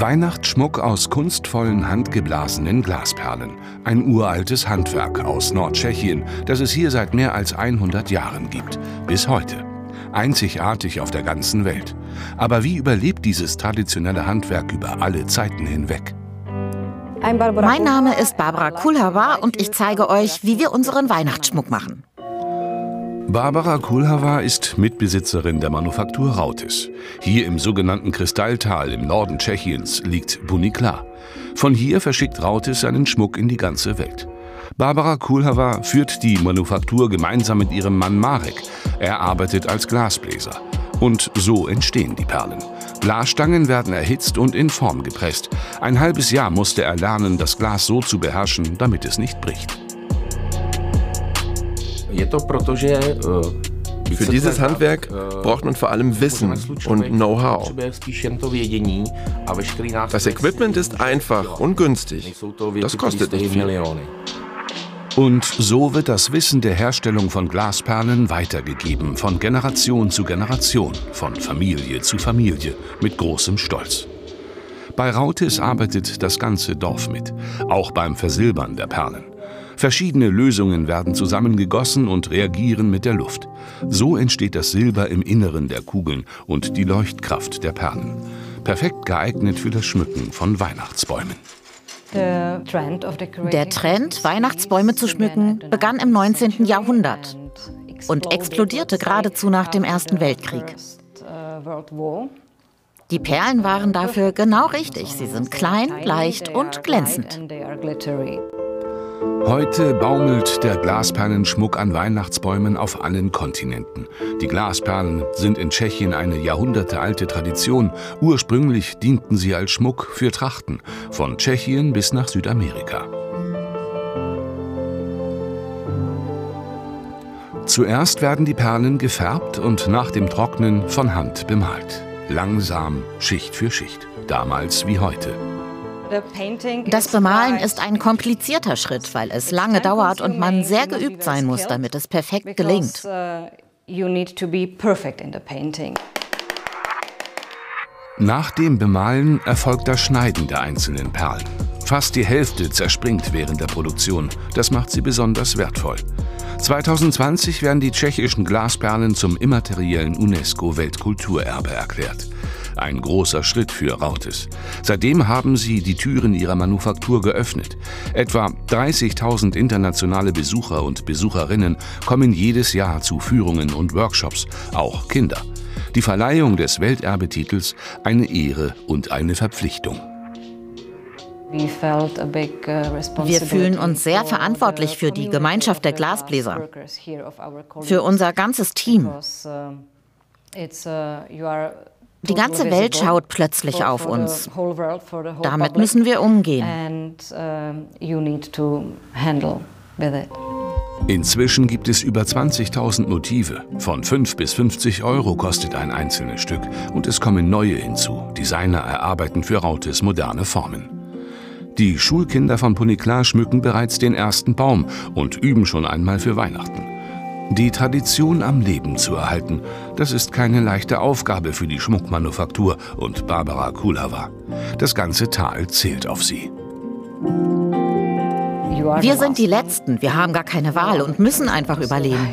Weihnachtsschmuck aus kunstvollen handgeblasenen Glasperlen. Ein uraltes Handwerk aus Nordtschechien, das es hier seit mehr als 100 Jahren gibt. Bis heute. Einzigartig auf der ganzen Welt. Aber wie überlebt dieses traditionelle Handwerk über alle Zeiten hinweg? Mein Name ist Barbara Kulhava und ich zeige euch, wie wir unseren Weihnachtsschmuck machen. Barbara Kulhava ist Mitbesitzerin der Manufaktur Rautis. Hier im sogenannten Kristalltal im Norden Tschechiens liegt Bunikla. Von hier verschickt Rautis seinen Schmuck in die ganze Welt. Barbara Kulhava führt die Manufaktur gemeinsam mit ihrem Mann Marek. Er arbeitet als Glasbläser. Und so entstehen die Perlen. Glasstangen werden erhitzt und in Form gepresst. Ein halbes Jahr musste er lernen, das Glas so zu beherrschen, damit es nicht bricht. Für dieses Handwerk braucht man vor allem Wissen und Know-how. Das Equipment ist einfach und günstig. Das kostet nicht viel. Und so wird das Wissen der Herstellung von Glasperlen weitergegeben, von Generation zu Generation, von Familie zu Familie, mit großem Stolz. Bei Rautis arbeitet das ganze Dorf mit, auch beim Versilbern der Perlen. Verschiedene Lösungen werden zusammengegossen und reagieren mit der Luft. So entsteht das Silber im Inneren der Kugeln und die Leuchtkraft der Perlen. Perfekt geeignet für das Schmücken von Weihnachtsbäumen. Der Trend, Weihnachtsbäume zu schmücken, begann im 19. Jahrhundert und explodierte geradezu nach dem Ersten Weltkrieg. Die Perlen waren dafür genau richtig. Sie sind klein, leicht und glänzend. Heute baumelt der Glasperlenschmuck an Weihnachtsbäumen auf allen Kontinenten. Die Glasperlen sind in Tschechien eine jahrhundertealte Tradition. Ursprünglich dienten sie als Schmuck für Trachten, von Tschechien bis nach Südamerika. Zuerst werden die Perlen gefärbt und nach dem Trocknen von Hand bemalt. Langsam, Schicht für Schicht. Damals wie heute. Das Bemalen ist ein komplizierter Schritt, weil es lange dauert und man sehr geübt sein muss, damit es perfekt gelingt. Uh, Nach dem Bemalen erfolgt das Schneiden der einzelnen Perlen. Fast die Hälfte zerspringt während der Produktion. Das macht sie besonders wertvoll. 2020 werden die tschechischen Glasperlen zum immateriellen UNESCO-Weltkulturerbe erklärt. Ein großer Schritt für Rautes. Seitdem haben sie die Türen ihrer Manufaktur geöffnet. Etwa 30.000 internationale Besucher und Besucherinnen kommen jedes Jahr zu Führungen und Workshops, auch Kinder. Die Verleihung des Welterbetitels eine Ehre und eine Verpflichtung. Wir fühlen uns sehr verantwortlich für die Gemeinschaft der Glasbläser, für unser ganzes Team. Die ganze Welt schaut plötzlich auf uns. Damit müssen wir umgehen. Inzwischen gibt es über 20.000 Motive. Von 5 bis 50 Euro kostet ein einzelnes Stück. Und es kommen neue hinzu. Designer erarbeiten für Rautes moderne Formen. Die Schulkinder von Puniklar schmücken bereits den ersten Baum und üben schon einmal für Weihnachten. Die Tradition am Leben zu erhalten, das ist keine leichte Aufgabe für die Schmuckmanufaktur und Barbara Kulava. Das ganze Tal zählt auf sie. Wir sind die Letzten, wir haben gar keine Wahl und müssen einfach überleben.